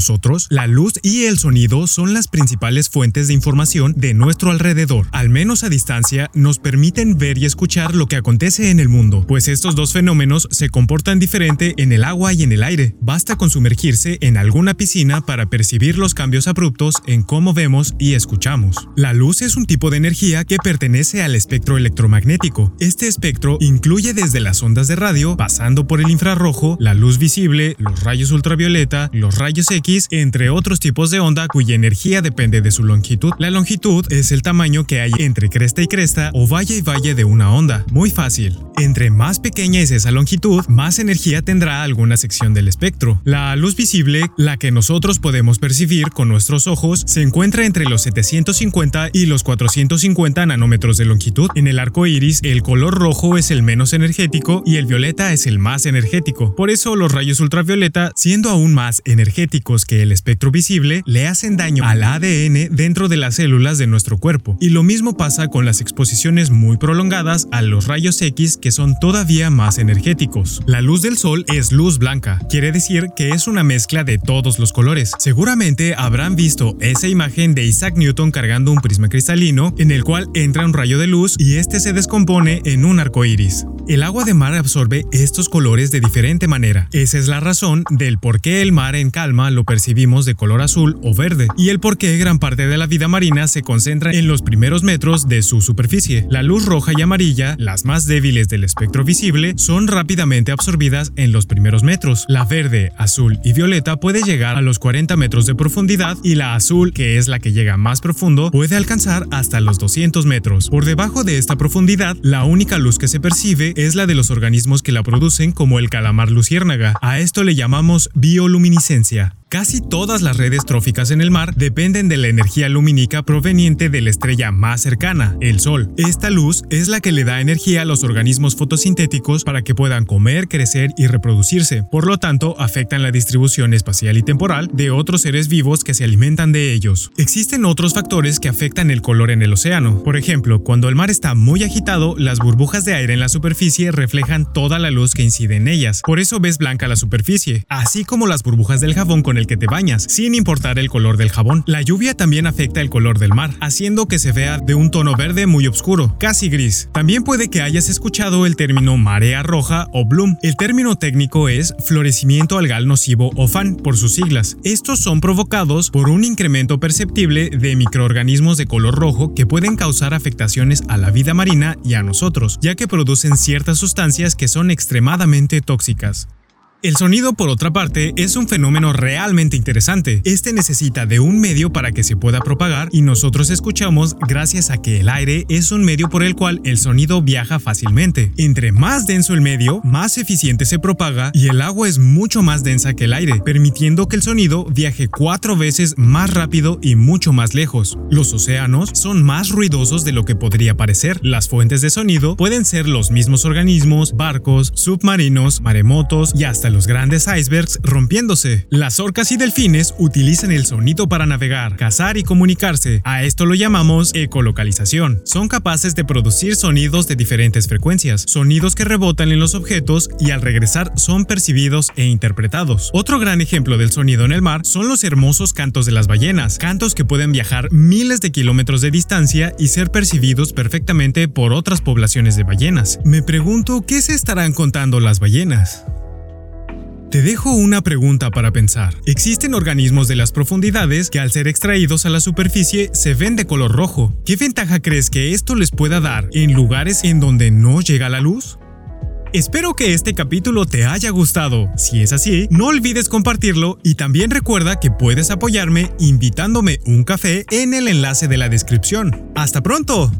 nosotros, la luz y el sonido son las principales fuentes de información de nuestro alrededor. Al menos a distancia, nos permiten ver y escuchar lo que acontece en el mundo, pues estos dos fenómenos se comportan diferente en el agua y en el aire. Basta con sumergirse en alguna piscina para percibir los cambios abruptos en cómo vemos y escuchamos. La luz es un tipo de energía que pertenece al espectro electromagnético. Este espectro incluye desde las ondas de radio, pasando por el infrarrojo, la luz visible, los rayos ultravioleta, los rayos X, entre otros tipos de onda cuya energía depende de su longitud. La longitud es el tamaño que hay entre cresta y cresta o valle y valle de una onda. Muy fácil. Entre más pequeña es esa longitud, más energía tendrá alguna sección del espectro. La luz visible, la que nosotros podemos percibir con nuestros ojos, se encuentra entre los 750 y los 450 nanómetros de longitud. En el arco iris, el color rojo es el menos energético y el violeta es el más energético. Por eso los rayos ultravioleta, siendo aún más energéticos que el espectro visible, le hacen daño al ADN dentro de las células de nuestro cuerpo. Y lo mismo pasa con las exposiciones muy prolongadas a los rayos X que son todavía más energéticos. La luz del sol es luz blanca, quiere decir que es una mezcla de todos los colores. Seguramente habrán visto esa imagen de Isaac Newton cargando un prisma cristalino en el cual entra un rayo de luz y este se descompone en un arco iris. El agua de mar absorbe estos colores de diferente manera. Esa es la razón del por qué el mar en calma lo percibimos de color azul o verde, y el por qué gran parte de la vida marina se concentra en los primeros metros de su superficie. La luz roja y amarilla, las más débiles del espectro visible, son rápidamente absorbidas en los primeros metros. La verde, azul y violeta puede llegar a los 40 metros de profundidad y la azul, que es la que llega más profundo, puede alcanzar hasta los 200 metros. Por debajo de esta profundidad, la única luz que se percibe es la de los organismos que la producen como el calamar luciérnaga. A esto le llamamos bioluminiscencia. Casi todas las redes tróficas en el mar dependen de la energía lumínica proveniente de la estrella más cercana, el Sol. Esta luz es la que le da energía a los organismos fotosintéticos para que puedan comer, crecer y reproducirse. Por lo tanto, afectan la distribución espacial y temporal de otros seres vivos que se alimentan de ellos. Existen otros factores que afectan el color en el océano. Por ejemplo, cuando el mar está muy agitado, las burbujas de aire en la superficie reflejan toda la luz que incide en ellas. Por eso ves blanca la superficie, así como las burbujas del jabón con el que te bañas, sin importar el color del jabón. La lluvia también afecta el color del mar, haciendo que se vea de un tono verde muy oscuro, casi gris. También puede que hayas escuchado el término marea roja o bloom. El término técnico es florecimiento algal nocivo o FAN por sus siglas. Estos son provocados por un incremento perceptible de microorganismos de color rojo que pueden causar afectaciones a la vida marina y a nosotros, ya que producen ciertas sustancias que son extremadamente tóxicas. El sonido, por otra parte, es un fenómeno realmente interesante. Este necesita de un medio para que se pueda propagar y nosotros escuchamos gracias a que el aire es un medio por el cual el sonido viaja fácilmente. Entre más denso el medio, más eficiente se propaga y el agua es mucho más densa que el aire, permitiendo que el sonido viaje cuatro veces más rápido y mucho más lejos. Los océanos son más ruidosos de lo que podría parecer. Las fuentes de sonido pueden ser los mismos organismos, barcos, submarinos, maremotos y los grandes icebergs rompiéndose. Las orcas y delfines utilizan el sonido para navegar, cazar y comunicarse. A esto lo llamamos ecolocalización. Son capaces de producir sonidos de diferentes frecuencias, sonidos que rebotan en los objetos y al regresar son percibidos e interpretados. Otro gran ejemplo del sonido en el mar son los hermosos cantos de las ballenas, cantos que pueden viajar miles de kilómetros de distancia y ser percibidos perfectamente por otras poblaciones de ballenas. Me pregunto qué se estarán contando las ballenas. Te dejo una pregunta para pensar. Existen organismos de las profundidades que al ser extraídos a la superficie se ven de color rojo. ¿Qué ventaja crees que esto les pueda dar en lugares en donde no llega la luz? Espero que este capítulo te haya gustado. Si es así, no olvides compartirlo y también recuerda que puedes apoyarme invitándome un café en el enlace de la descripción. ¡Hasta pronto!